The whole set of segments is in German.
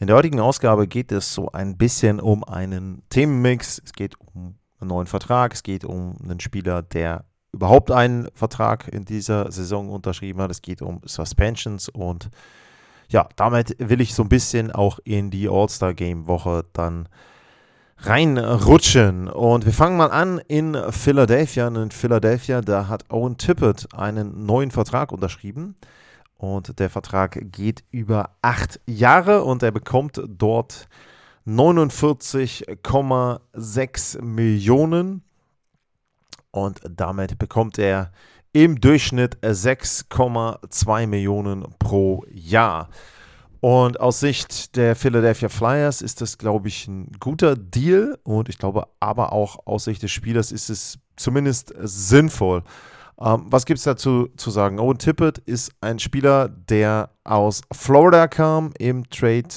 In der heutigen Ausgabe geht es so ein bisschen um einen Themenmix. Es geht um einen neuen Vertrag, es geht um einen Spieler, der überhaupt einen Vertrag in dieser Saison unterschrieben hat. Es geht um Suspensions und ja, damit will ich so ein bisschen auch in die All-Star Game Woche dann reinrutschen. Und wir fangen mal an in Philadelphia. In Philadelphia, da hat Owen Tippett einen neuen Vertrag unterschrieben. Und der Vertrag geht über acht Jahre und er bekommt dort 49,6 Millionen. Und damit bekommt er im Durchschnitt 6,2 Millionen pro Jahr. Und aus Sicht der Philadelphia Flyers ist das, glaube ich, ein guter Deal. Und ich glaube aber auch aus Sicht des Spielers ist es zumindest sinnvoll. Ähm, was gibt es dazu zu sagen? Owen Tippett ist ein Spieler, der aus Florida kam im Trade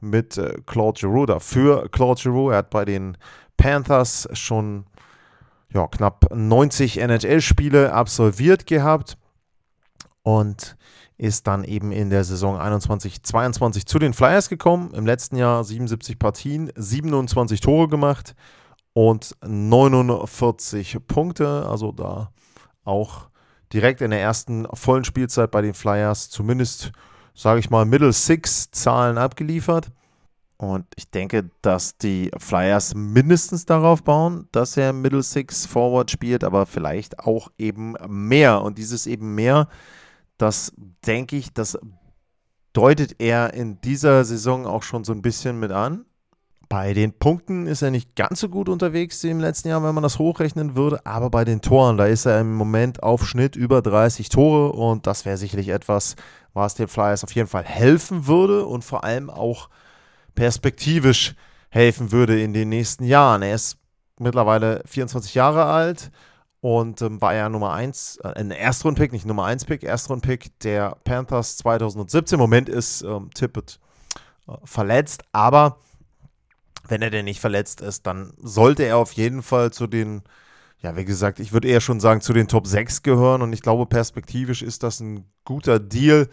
mit äh, Claude Giroux für Claude Giroux. Er hat bei den Panthers schon ja, knapp 90 NHL-Spiele absolviert gehabt. Und ist dann eben in der Saison 21-22 zu den Flyers gekommen. Im letzten Jahr 77 Partien, 27 Tore gemacht und 49 Punkte. Also da auch direkt in der ersten vollen Spielzeit bei den Flyers zumindest, sage ich mal, Middle Six Zahlen abgeliefert. Und ich denke, dass die Flyers mindestens darauf bauen, dass er Middle Six Forward spielt, aber vielleicht auch eben mehr. Und dieses eben mehr das denke ich, das deutet er in dieser Saison auch schon so ein bisschen mit an. Bei den Punkten ist er nicht ganz so gut unterwegs wie im letzten Jahr, wenn man das hochrechnen würde, aber bei den Toren, da ist er im Moment auf Schnitt über 30 Tore und das wäre sicherlich etwas, was den Flyers auf jeden Fall helfen würde und vor allem auch perspektivisch helfen würde in den nächsten Jahren. Er ist mittlerweile 24 Jahre alt, und ähm, war ja Nummer 1, äh, ein Erstrundpick, nicht Nummer 1 Pick, Erstrundpick der Panthers 2017. Im Moment ist ähm, Tippett äh, verletzt, aber wenn er denn nicht verletzt ist, dann sollte er auf jeden Fall zu den, ja, wie gesagt, ich würde eher schon sagen, zu den Top 6 gehören. Und ich glaube, perspektivisch ist das ein guter Deal,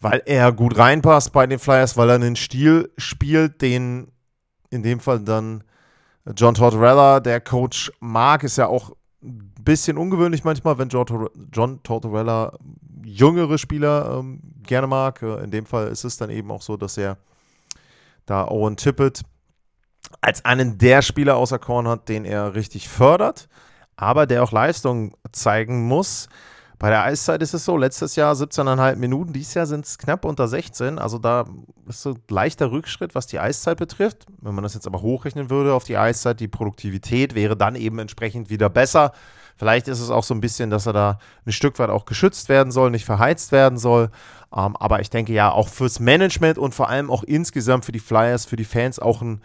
weil er gut reinpasst bei den Flyers, weil er einen Stil spielt, den in dem Fall dann John Tortorella, der Coach, mag, ist ja auch bisschen ungewöhnlich manchmal, wenn John, Tortorella jüngere Spieler ähm, gerne mag. Äh, in dem Fall ist es dann eben auch so, dass er da Owen Tippett als einen der Spieler außer Korn hat, den er richtig fördert, aber der auch Leistung zeigen muss. Bei der Eiszeit ist es so, letztes Jahr 17,5 Minuten, dieses Jahr sind es knapp unter 16. Also da ist so ein leichter Rückschritt, was die Eiszeit betrifft. Wenn man das jetzt aber hochrechnen würde auf die Eiszeit, die Produktivität wäre dann eben entsprechend wieder besser. Vielleicht ist es auch so ein bisschen, dass er da ein Stück weit auch geschützt werden soll, nicht verheizt werden soll. Ähm, aber ich denke ja, auch fürs Management und vor allem auch insgesamt für die Flyers, für die Fans auch ein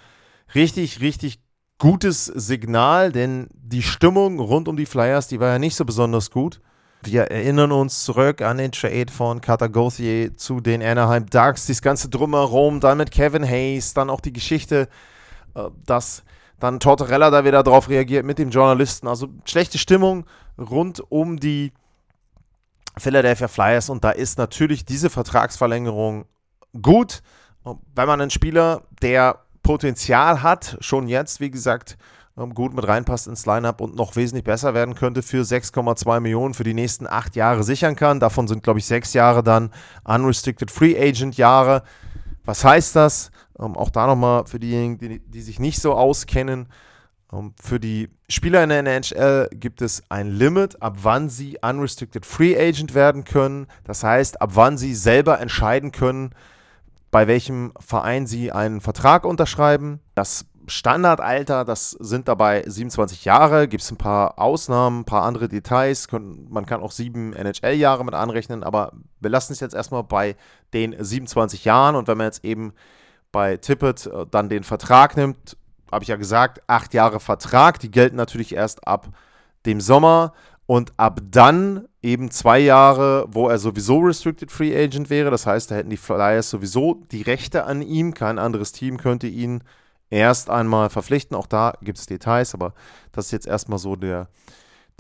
richtig, richtig gutes Signal, denn die Stimmung rund um die Flyers, die war ja nicht so besonders gut. Wir erinnern uns zurück an den Trade von Carter Gauthier zu den Anaheim Ducks, das ganze Drumherum, dann mit Kevin Hayes, dann auch die Geschichte, äh, dass dann Tortorella da wieder drauf reagiert mit dem Journalisten. Also schlechte Stimmung rund um die Philadelphia Flyers und da ist natürlich diese Vertragsverlängerung gut. Wenn man einen Spieler, der Potenzial hat, schon jetzt, wie gesagt, ähm, gut mit reinpasst ins Lineup und noch wesentlich besser werden könnte, für 6,2 Millionen für die nächsten acht Jahre sichern kann. Davon sind, glaube ich, sechs Jahre dann Unrestricted Free Agent Jahre. Was heißt das? Ähm, auch da nochmal für diejenigen, die, die, sich nicht so auskennen. Ähm, für die Spieler in der NHL gibt es ein Limit, ab wann sie Unrestricted Free Agent werden können. Das heißt, ab wann sie selber entscheiden können, bei welchem Verein sie einen Vertrag unterschreiben. Das Standardalter, das sind dabei 27 Jahre, gibt es ein paar Ausnahmen, ein paar andere Details. Man kann auch sieben NHL-Jahre mit anrechnen, aber wir lassen es jetzt erstmal bei den 27 Jahren. Und wenn man jetzt eben bei Tippett äh, dann den Vertrag nimmt. Habe ich ja gesagt, acht Jahre Vertrag, die gelten natürlich erst ab dem Sommer und ab dann eben zwei Jahre, wo er sowieso Restricted Free Agent wäre. Das heißt, da hätten die Flyers sowieso die Rechte an ihm. Kein anderes Team könnte ihn erst einmal verpflichten. Auch da gibt es Details, aber das ist jetzt erstmal so der,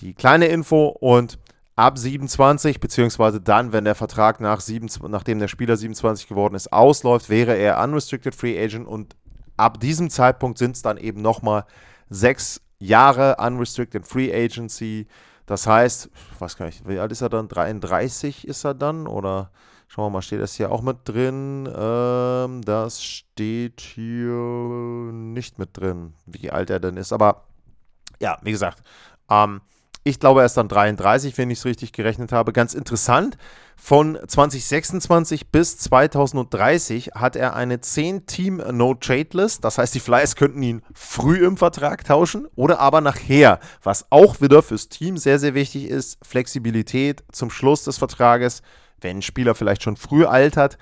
die kleine Info. Und ab 27, beziehungsweise dann, wenn der Vertrag nach 27, nachdem der Spieler 27 geworden ist, ausläuft, wäre er Unrestricted Free Agent und ab diesem Zeitpunkt sind es dann eben nochmal sechs Jahre Unrestricted Free Agency. Das heißt, was kann ich, wie alt ist er dann? 33 ist er dann? Oder schauen wir mal, steht das hier auch mit drin? Ähm, das steht hier nicht mit drin, wie alt er denn ist. Aber ja, wie gesagt, ähm, ich glaube, er ist dann 33, wenn ich es richtig gerechnet habe. Ganz interessant. Von 2026 bis 2030 hat er eine 10-Team-No-Trade-List. Das heißt, die Flyers könnten ihn früh im Vertrag tauschen oder aber nachher. Was auch wieder fürs Team sehr, sehr wichtig ist: Flexibilität zum Schluss des Vertrages. Wenn ein Spieler vielleicht schon früh altert,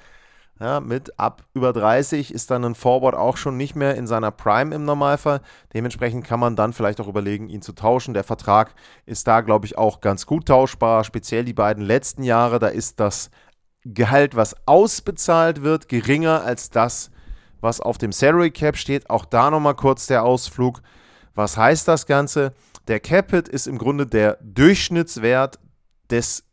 ja, mit ab über 30 ist dann ein Forward auch schon nicht mehr in seiner Prime im Normalfall. Dementsprechend kann man dann vielleicht auch überlegen, ihn zu tauschen. Der Vertrag ist da, glaube ich, auch ganz gut tauschbar. Speziell die beiden letzten Jahre, da ist das Gehalt, was ausbezahlt wird, geringer als das, was auf dem Salary Cap steht. Auch da nochmal kurz der Ausflug. Was heißt das Ganze? Der Capit ist im Grunde der Durchschnittswert des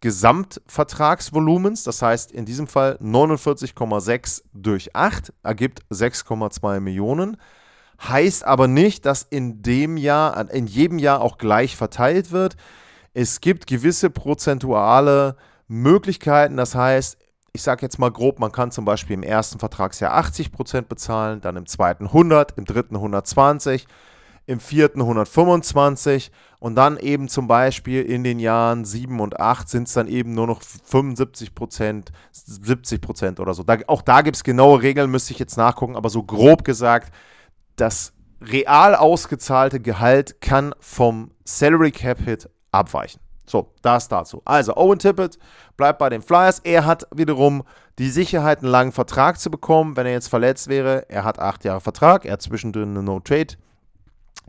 Gesamtvertragsvolumens. Das heißt, in diesem Fall 49,6 durch 8 ergibt 6,2 Millionen. Heißt aber nicht, dass in dem Jahr, in jedem Jahr auch gleich verteilt wird. Es gibt gewisse prozentuale Möglichkeiten. Das heißt, ich sage jetzt mal grob, man kann zum Beispiel im ersten Vertragsjahr 80% bezahlen, dann im zweiten 100, im dritten 120 im vierten 125 und dann eben zum Beispiel in den Jahren 7 und 8 sind es dann eben nur noch 75 Prozent, 70 Prozent oder so. Da, auch da gibt es genaue Regeln, müsste ich jetzt nachgucken, aber so grob gesagt, das real ausgezahlte Gehalt kann vom Salary Cap Hit abweichen. So, das dazu. Also, Owen Tippett bleibt bei den Flyers. Er hat wiederum die Sicherheit, einen langen Vertrag zu bekommen, wenn er jetzt verletzt wäre. Er hat acht Jahre Vertrag, er hat zwischendrin eine No-Trade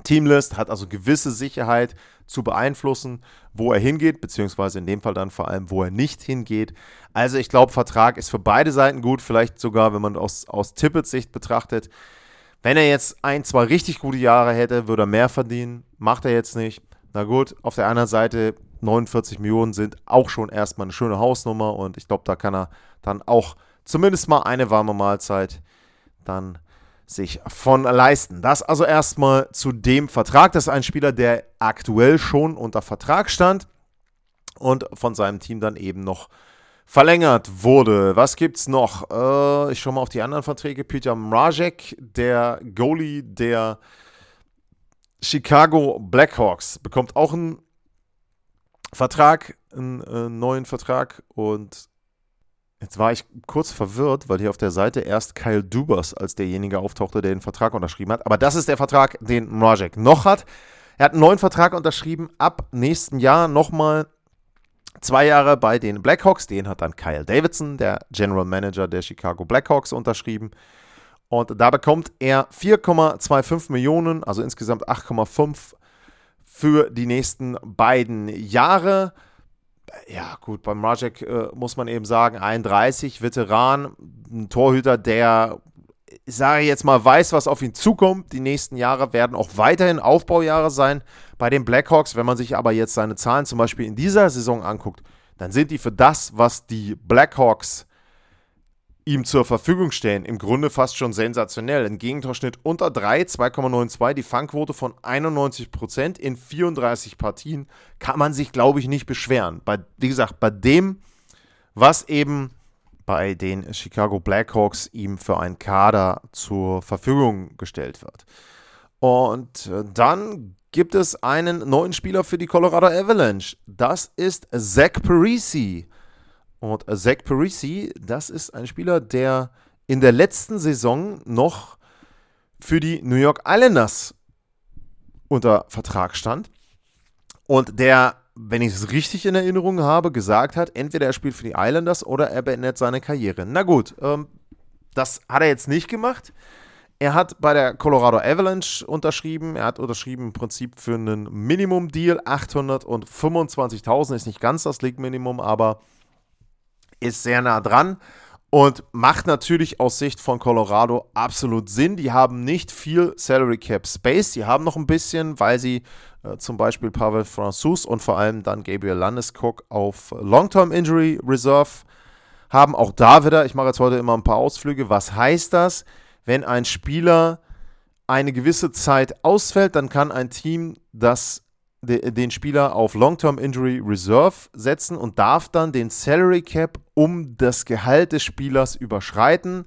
Teamlist hat also gewisse Sicherheit zu beeinflussen, wo er hingeht, beziehungsweise in dem Fall dann vor allem, wo er nicht hingeht. Also ich glaube, Vertrag ist für beide Seiten gut, vielleicht sogar, wenn man aus, aus Tippets Sicht betrachtet. Wenn er jetzt ein, zwei richtig gute Jahre hätte, würde er mehr verdienen. Macht er jetzt nicht. Na gut, auf der anderen Seite 49 Millionen sind auch schon erstmal eine schöne Hausnummer und ich glaube, da kann er dann auch zumindest mal eine warme Mahlzeit dann sich von leisten. Das also erstmal zu dem Vertrag. Das ist ein Spieler, der aktuell schon unter Vertrag stand und von seinem Team dann eben noch verlängert wurde. Was gibt's noch? Äh, ich schaue mal auf die anderen Verträge. Peter Mrazek, der Goalie der Chicago Blackhawks, bekommt auch einen Vertrag, einen äh, neuen Vertrag und Jetzt war ich kurz verwirrt, weil hier auf der Seite erst Kyle Dubas als derjenige auftauchte, der den Vertrag unterschrieben hat. Aber das ist der Vertrag, den Mrazek noch hat. Er hat einen neuen Vertrag unterschrieben, ab nächsten Jahr nochmal zwei Jahre bei den Blackhawks. Den hat dann Kyle Davidson, der General Manager der Chicago Blackhawks, unterschrieben. Und da bekommt er 4,25 Millionen, also insgesamt 8,5 für die nächsten beiden Jahre ja, gut, beim Rajek äh, muss man eben sagen, 31, Veteran, ein Torhüter, der, ich sage jetzt mal, weiß, was auf ihn zukommt. Die nächsten Jahre werden auch weiterhin Aufbaujahre sein bei den Blackhawks. Wenn man sich aber jetzt seine Zahlen zum Beispiel in dieser Saison anguckt, dann sind die für das, was die Blackhawks ihm zur Verfügung stehen, im Grunde fast schon sensationell. Ein Gegentorschnitt unter 3, 2,92, die Fangquote von 91% in 34 Partien, kann man sich, glaube ich, nicht beschweren. Bei, wie gesagt, bei dem, was eben bei den Chicago Blackhawks ihm für einen Kader zur Verfügung gestellt wird. Und äh, dann gibt es einen neuen Spieler für die Colorado Avalanche. Das ist Zach Parisi. Und Zach Parisi, das ist ein Spieler, der in der letzten Saison noch für die New York Islanders unter Vertrag stand. Und der, wenn ich es richtig in Erinnerung habe, gesagt hat, entweder er spielt für die Islanders oder er beendet seine Karriere. Na gut, ähm, Das hat er jetzt nicht gemacht. Er hat bei der Colorado Avalanche unterschrieben. Er hat unterschrieben im Prinzip für einen Minimum-Deal. 825.000 ist nicht ganz das League-Minimum, aber ist sehr nah dran und macht natürlich aus Sicht von Colorado absolut Sinn. Die haben nicht viel Salary Cap Space. Die haben noch ein bisschen, weil sie äh, zum Beispiel Pavel Francouz und vor allem dann Gabriel Landeskog auf Long-Term Injury Reserve haben. Auch da wieder, ich mache jetzt heute immer ein paar Ausflüge. Was heißt das? Wenn ein Spieler eine gewisse Zeit ausfällt, dann kann ein Team das den Spieler auf Long-Term Injury Reserve setzen und darf dann den Salary Cap um das Gehalt des Spielers überschreiten.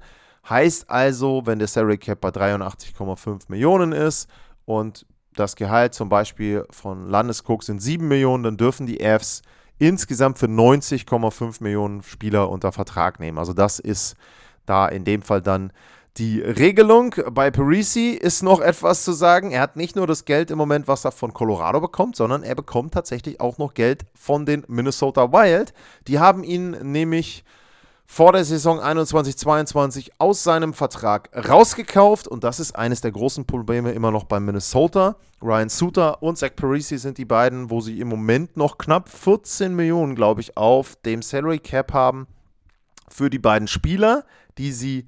Heißt also, wenn der Salary Cap bei 83,5 Millionen ist und das Gehalt zum Beispiel von Landeskog sind 7 Millionen, dann dürfen die Fs insgesamt für 90,5 Millionen Spieler unter Vertrag nehmen. Also das ist da in dem Fall dann die Regelung bei Parisi ist noch etwas zu sagen. Er hat nicht nur das Geld im Moment, was er von Colorado bekommt, sondern er bekommt tatsächlich auch noch Geld von den Minnesota Wild. Die haben ihn nämlich vor der Saison 21-22 aus seinem Vertrag rausgekauft und das ist eines der großen Probleme immer noch bei Minnesota. Ryan Suter und Zach Parisi sind die beiden, wo sie im Moment noch knapp 14 Millionen, glaube ich, auf dem Salary Cap haben für die beiden Spieler, die sie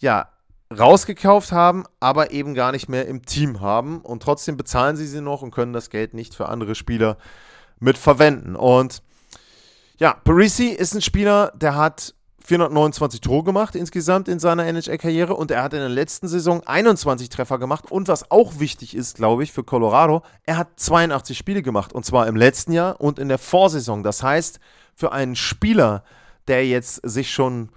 ja, rausgekauft haben, aber eben gar nicht mehr im Team haben. Und trotzdem bezahlen sie sie noch und können das Geld nicht für andere Spieler mit verwenden. Und ja, Parisi ist ein Spieler, der hat 429 Tore gemacht insgesamt in seiner NHL-Karriere und er hat in der letzten Saison 21 Treffer gemacht. Und was auch wichtig ist, glaube ich, für Colorado, er hat 82 Spiele gemacht und zwar im letzten Jahr und in der Vorsaison. Das heißt, für einen Spieler, der jetzt sich schon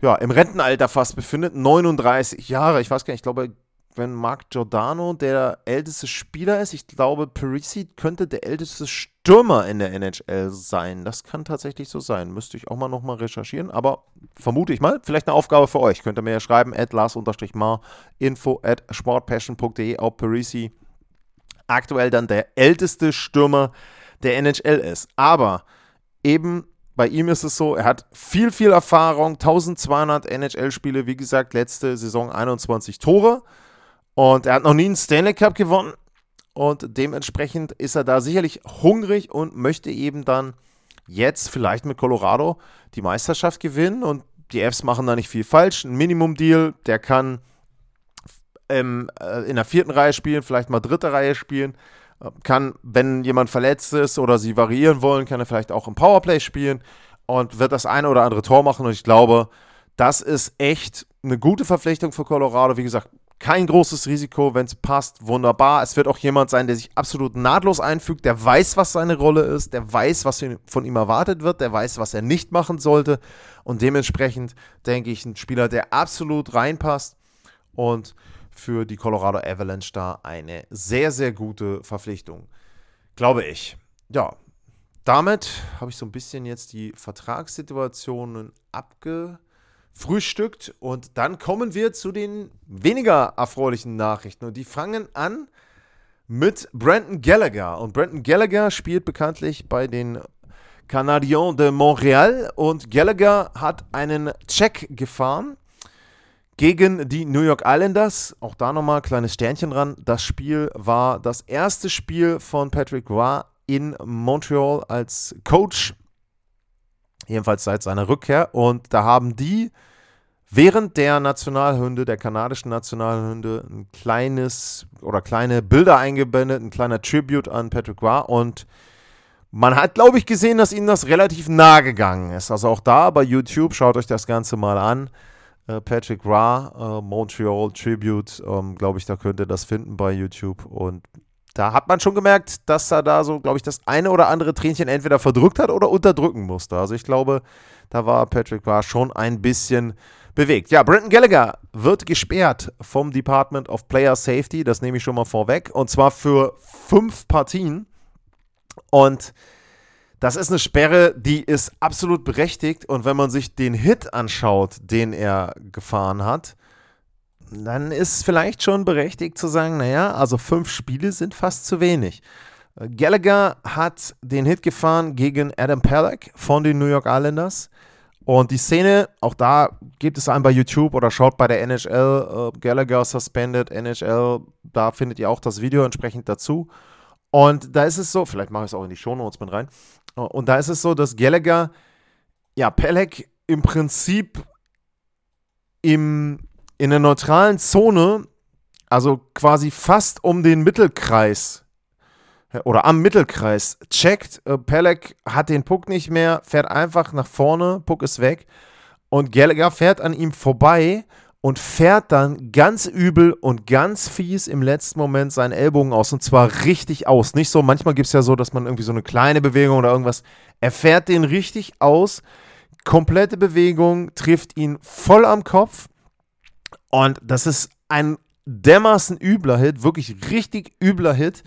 ja, im Rentenalter fast befindet, 39 Jahre. Ich weiß gar nicht, ich glaube, wenn Mark Giordano der älteste Spieler ist, ich glaube, Parisi könnte der älteste Stürmer in der NHL sein. Das kann tatsächlich so sein. Müsste ich auch mal nochmal recherchieren, aber vermute ich mal. Vielleicht eine Aufgabe für euch. Könnt ihr mir ja schreiben, at lars-mar, info at sportpassion.de, ob Parisi aktuell dann der älteste Stürmer der NHL ist. Aber eben bei ihm ist es so, er hat viel, viel Erfahrung, 1200 NHL-Spiele, wie gesagt, letzte Saison 21 Tore. Und er hat noch nie einen Stanley Cup gewonnen. Und dementsprechend ist er da sicherlich hungrig und möchte eben dann jetzt vielleicht mit Colorado die Meisterschaft gewinnen. Und die Fs machen da nicht viel falsch. Ein Minimum-Deal, der kann ähm, äh, in der vierten Reihe spielen, vielleicht mal dritte Reihe spielen kann, wenn jemand verletzt ist oder sie variieren wollen, kann er vielleicht auch im Powerplay spielen und wird das eine oder andere Tor machen. Und ich glaube, das ist echt eine gute Verpflichtung für Colorado. Wie gesagt, kein großes Risiko, wenn es passt, wunderbar. Es wird auch jemand sein, der sich absolut nahtlos einfügt, der weiß, was seine Rolle ist, der weiß, was von ihm erwartet wird, der weiß, was er nicht machen sollte. Und dementsprechend denke ich, ein Spieler, der absolut reinpasst. Und für die Colorado Avalanche da eine sehr, sehr gute Verpflichtung. Glaube ich. Ja, damit habe ich so ein bisschen jetzt die Vertragssituationen abgefrühstückt und dann kommen wir zu den weniger erfreulichen Nachrichten und die fangen an mit Brandon Gallagher und Brandon Gallagher spielt bekanntlich bei den Canadiens de Montréal und Gallagher hat einen Check gefahren gegen die New York Islanders. Auch da nochmal kleines Sternchen dran. Das Spiel war das erste Spiel von Patrick Roy in Montreal als Coach. Jedenfalls seit seiner Rückkehr. Und da haben die während der Nationalhymne, der kanadischen Nationalhymne, ein kleines oder kleine Bilder eingeblendet, ein kleiner Tribute an Patrick Roy. Und man hat, glaube ich, gesehen, dass ihnen das relativ nah gegangen ist. Also auch da bei YouTube, schaut euch das Ganze mal an. Äh, Patrick Ra, äh, Montreal Tribute, ähm, glaube ich, da könnt ihr das finden bei YouTube. Und da hat man schon gemerkt, dass er da so, glaube ich, das eine oder andere Tränchen entweder verdrückt hat oder unterdrücken musste. Also ich glaube, da war Patrick Ra schon ein bisschen bewegt. Ja, Brenton Gallagher wird gesperrt vom Department of Player Safety, das nehme ich schon mal vorweg, und zwar für fünf Partien. Und das ist eine Sperre, die ist absolut berechtigt. Und wenn man sich den Hit anschaut, den er gefahren hat, dann ist vielleicht schon berechtigt zu sagen, naja, also fünf Spiele sind fast zu wenig. Gallagher hat den Hit gefahren gegen Adam Pelleck von den New York Islanders. Und die Szene, auch da gibt es einen bei YouTube oder schaut bei der NHL, äh, Gallagher Suspended, NHL, da findet ihr auch das Video entsprechend dazu. Und da ist es so, vielleicht mache ich es auch in die Shownotes mit rein. Und da ist es so, dass Gallagher, ja, Pelek im Prinzip im, in der neutralen Zone, also quasi fast um den Mittelkreis oder am Mittelkreis checkt. Äh, Pelek hat den Puck nicht mehr, fährt einfach nach vorne, Puck ist weg. Und Gallagher fährt an ihm vorbei und fährt dann ganz übel und ganz fies im letzten Moment seinen Ellbogen aus. Und zwar richtig aus. Nicht so, manchmal gibt es ja so, dass man irgendwie so eine kleine Bewegung oder irgendwas. Er fährt den richtig aus. Komplette Bewegung trifft ihn voll am Kopf. Und das ist ein dermaßen übler Hit, wirklich richtig übler Hit.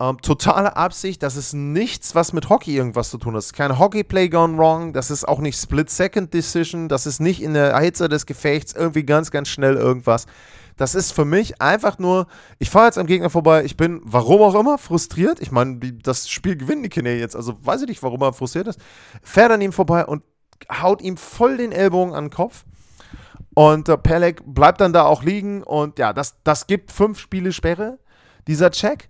Ähm, totale Absicht, das ist nichts, was mit Hockey irgendwas zu tun hat. Das ist kein Hockey-Play gone wrong, das ist auch nicht Split-Second-Decision, das ist nicht in der Hitze des Gefechts irgendwie ganz, ganz schnell irgendwas. Das ist für mich einfach nur, ich fahre jetzt am Gegner vorbei, ich bin, warum auch immer, frustriert. Ich meine, das Spiel gewinnen die Kinder jetzt, also weiß ich nicht, warum er frustriert ist. Fährt an ihm vorbei und haut ihm voll den Ellbogen an den Kopf. Und äh, Pelek bleibt dann da auch liegen und ja, das, das gibt fünf Spiele Sperre, dieser Check.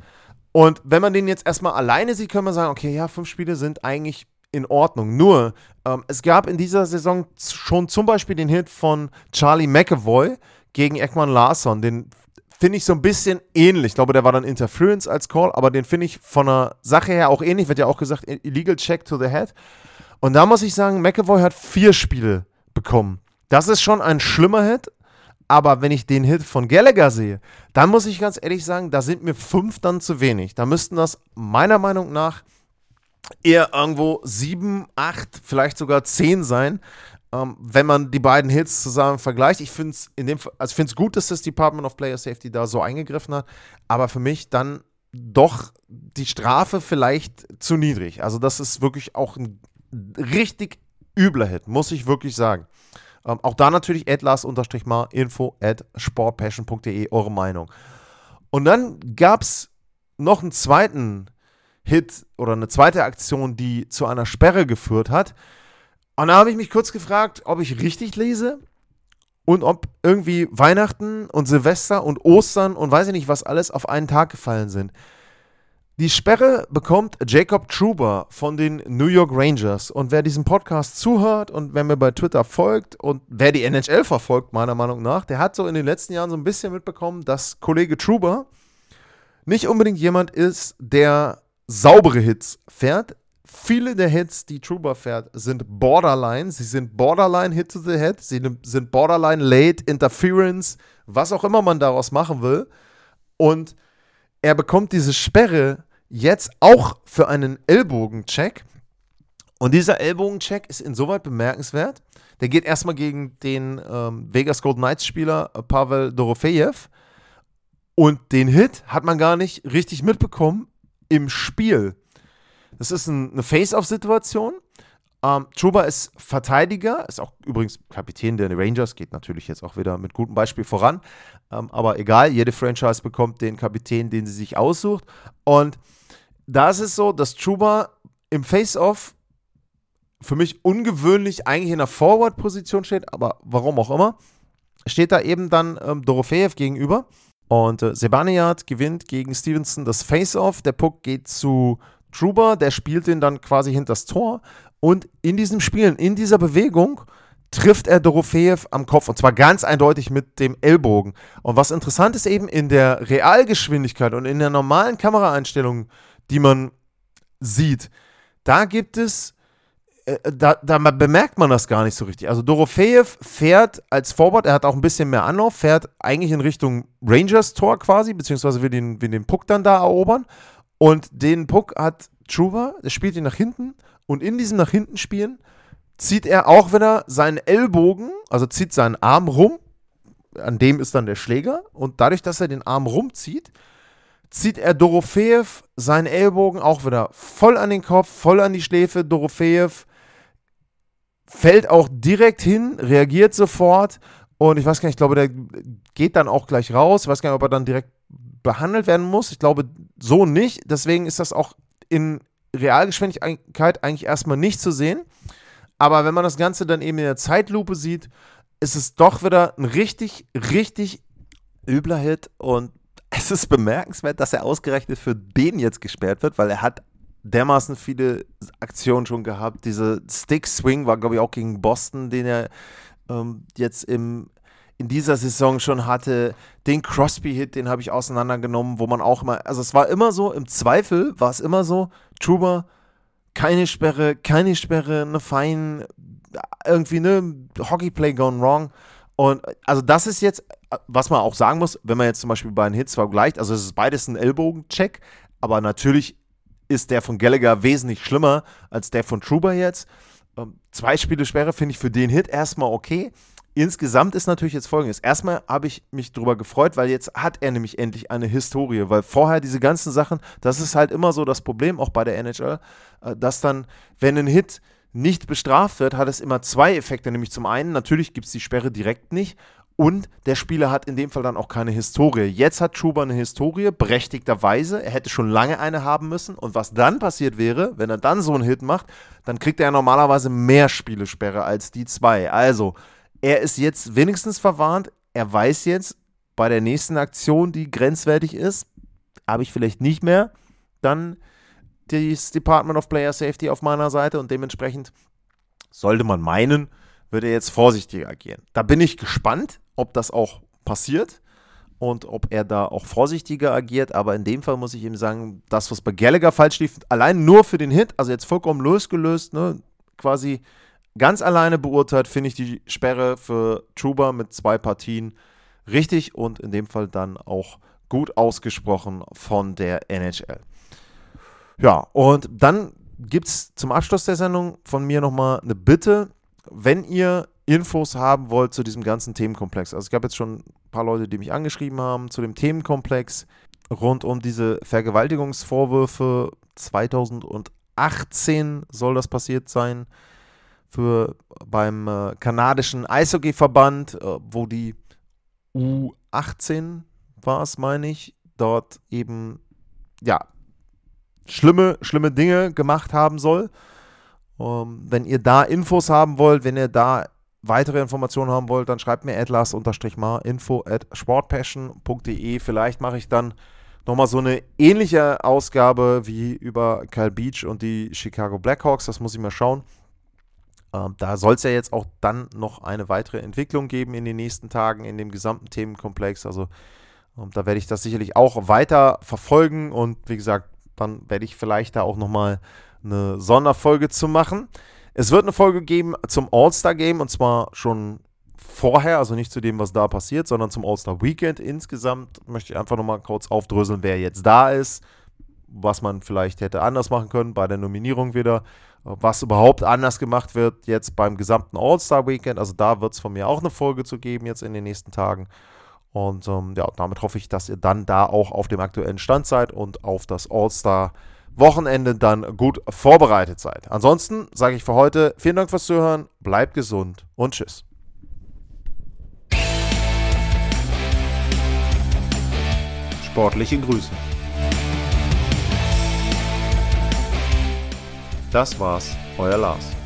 Und wenn man den jetzt erstmal alleine sieht, können wir sagen, okay, ja, fünf Spiele sind eigentlich in Ordnung. Nur, ähm, es gab in dieser Saison schon zum Beispiel den Hit von Charlie McAvoy gegen Ekman Larsson. Den finde ich so ein bisschen ähnlich. Ich glaube, der war dann Interference als Call, aber den finde ich von der Sache her auch ähnlich. Wird ja auch gesagt, illegal check to the head. Und da muss ich sagen, McAvoy hat vier Spiele bekommen. Das ist schon ein schlimmer Hit, aber wenn ich den Hit von Gallagher sehe, dann muss ich ganz ehrlich sagen, da sind mir fünf dann zu wenig. Da müssten das meiner Meinung nach eher irgendwo sieben, acht, vielleicht sogar zehn sein, ähm, wenn man die beiden Hits zusammen vergleicht. Ich finde es also gut, dass das Department of Player Safety da so eingegriffen hat, aber für mich dann doch die Strafe vielleicht zu niedrig. Also das ist wirklich auch ein richtig übler Hit, muss ich wirklich sagen. Ähm, auch da natürlich atlas-mal info at sportpassion.de, eure Meinung. Und dann gab es noch einen zweiten Hit oder eine zweite Aktion, die zu einer Sperre geführt hat. Und da habe ich mich kurz gefragt, ob ich richtig lese und ob irgendwie Weihnachten und Silvester und Ostern und weiß ich nicht was alles auf einen Tag gefallen sind. Die Sperre bekommt Jacob Truber von den New York Rangers. Und wer diesen Podcast zuhört und wer mir bei Twitter folgt und wer die NHL verfolgt, meiner Meinung nach, der hat so in den letzten Jahren so ein bisschen mitbekommen, dass Kollege Truber nicht unbedingt jemand ist, der saubere Hits fährt. Viele der Hits, die Truber fährt, sind Borderline. Sie sind Borderline Hit to the Head. Sie sind Borderline Late Interference, was auch immer man daraus machen will. Und er bekommt diese Sperre jetzt auch für einen Ellbogencheck. Und dieser Ellbogencheck ist insoweit bemerkenswert. Der geht erstmal gegen den ähm, Vegas Golden Knights Spieler äh, Pavel Dorofejew. Und den Hit hat man gar nicht richtig mitbekommen im Spiel. Das ist ein, eine Face-Off-Situation. Ähm, Truba ist Verteidiger, ist auch übrigens Kapitän der Rangers, geht natürlich jetzt auch wieder mit gutem Beispiel voran. Ähm, aber egal, jede Franchise bekommt den Kapitän, den sie sich aussucht. Und da ist es so, dass Truba im Face-Off für mich ungewöhnlich eigentlich in der Forward-Position steht, aber warum auch immer, steht da eben dann ähm, Dorofeev gegenüber. Und äh, Sebaniat gewinnt gegen Stevenson das Face-Off. Der Puck geht zu Truba, der spielt den dann quasi hinter das Tor. Und in diesem Spielen, in dieser Bewegung, trifft er Dorofeev am Kopf und zwar ganz eindeutig mit dem Ellbogen. Und was interessant ist eben in der Realgeschwindigkeit und in der normalen Kameraeinstellung die man sieht, da gibt es, äh, da, da, bemerkt man das gar nicht so richtig. Also Dorofeev fährt als Forward, er hat auch ein bisschen mehr Anlauf, fährt eigentlich in Richtung Rangers Tor quasi, beziehungsweise will den, will den Puck dann da erobern. Und den Puck hat Truba, der spielt ihn nach hinten und in diesem nach hinten spielen zieht er auch wieder seinen Ellbogen, also zieht seinen Arm rum, an dem ist dann der Schläger und dadurch, dass er den Arm rumzieht, zieht er Dorofeev seinen Ellbogen auch wieder voll an den Kopf, voll an die Schläfe. Dorofeev fällt auch direkt hin, reagiert sofort und ich weiß gar nicht, ich glaube, der geht dann auch gleich raus. Ich weiß gar nicht, ob er dann direkt behandelt werden muss. Ich glaube so nicht. Deswegen ist das auch in Realgeschwindigkeit eigentlich erstmal nicht zu sehen. Aber wenn man das Ganze dann eben in der Zeitlupe sieht, ist es doch wieder ein richtig, richtig übler Hit. Und es ist bemerkenswert, dass er ausgerechnet für den jetzt gesperrt wird, weil er hat dermaßen viele Aktionen schon gehabt. Diese Stick-Swing war, glaube ich, auch gegen Boston, den er ähm, jetzt im, in dieser Saison schon hatte. Den Crosby-Hit, den habe ich auseinandergenommen, wo man auch immer, also es war immer so, im Zweifel war es immer so, Truber, keine Sperre, keine Sperre, eine Fein, irgendwie eine Hockeyplay gone wrong. Und also das ist jetzt, was man auch sagen muss, wenn man jetzt zum Beispiel bei den Hits vergleicht, also es ist beides ein Ellbogencheck, aber natürlich ist der von Gallagher wesentlich schlimmer als der von Truber jetzt. Ähm, zwei Spiele Sperre finde ich für den Hit erstmal okay. Insgesamt ist natürlich jetzt folgendes. Erstmal habe ich mich darüber gefreut, weil jetzt hat er nämlich endlich eine Historie, weil vorher diese ganzen Sachen, das ist halt immer so das Problem, auch bei der NHL, äh, dass dann, wenn ein Hit nicht bestraft wird, hat es immer zwei Effekte. Nämlich zum einen, natürlich gibt es die Sperre direkt nicht und der Spieler hat in dem Fall dann auch keine Historie. Jetzt hat Schuber eine Historie, berechtigterweise. Er hätte schon lange eine haben müssen. Und was dann passiert wäre, wenn er dann so einen Hit macht, dann kriegt er normalerweise mehr Spielesperre als die zwei. Also, er ist jetzt wenigstens verwarnt. Er weiß jetzt, bei der nächsten Aktion, die grenzwertig ist, habe ich vielleicht nicht mehr dann das Department of Player Safety auf meiner Seite und dementsprechend sollte man meinen, würde er jetzt vorsichtiger agieren. Da bin ich gespannt, ob das auch passiert und ob er da auch vorsichtiger agiert. Aber in dem Fall muss ich ihm sagen, das, was bei Gallagher falsch lief, allein nur für den Hit, also jetzt vollkommen losgelöst, ne, quasi ganz alleine beurteilt, finde ich die Sperre für Truba mit zwei Partien richtig und in dem Fall dann auch gut ausgesprochen von der NHL. Ja, und dann gibt es zum Abschluss der Sendung von mir nochmal eine Bitte, wenn ihr Infos haben wollt zu diesem ganzen Themenkomplex. Also es gab jetzt schon ein paar Leute, die mich angeschrieben haben zu dem Themenkomplex rund um diese Vergewaltigungsvorwürfe. 2018 soll das passiert sein für beim äh, kanadischen Eishockeyverband, äh, wo die U18 war es, meine ich, dort eben ja schlimme schlimme Dinge gemacht haben soll. Ähm, wenn ihr da Infos haben wollt, wenn ihr da weitere Informationen haben wollt, dann schreibt mir atlas mar info at sportpassion.de. Vielleicht mache ich dann nochmal so eine ähnliche Ausgabe wie über Kyle Beach und die Chicago Blackhawks. Das muss ich mal schauen. Ähm, da soll es ja jetzt auch dann noch eine weitere Entwicklung geben in den nächsten Tagen in dem gesamten Themenkomplex. Also ähm, da werde ich das sicherlich auch weiter verfolgen und wie gesagt, dann werde ich vielleicht da auch nochmal eine Sonderfolge zu machen. Es wird eine Folge geben zum All-Star-Game und zwar schon vorher, also nicht zu dem, was da passiert, sondern zum All-Star-Weekend insgesamt. Möchte ich einfach nochmal kurz aufdröseln, wer jetzt da ist, was man vielleicht hätte anders machen können bei der Nominierung wieder, was überhaupt anders gemacht wird jetzt beim gesamten All-Star-Weekend. Also da wird es von mir auch eine Folge zu geben jetzt in den nächsten Tagen. Und ähm, ja, damit hoffe ich, dass ihr dann da auch auf dem aktuellen Stand seid und auf das All-Star-Weekend Wochenende dann gut vorbereitet seid. Ansonsten sage ich für heute vielen Dank fürs Zuhören, bleibt gesund und tschüss. Sportliche Grüße. Das war's, euer Lars.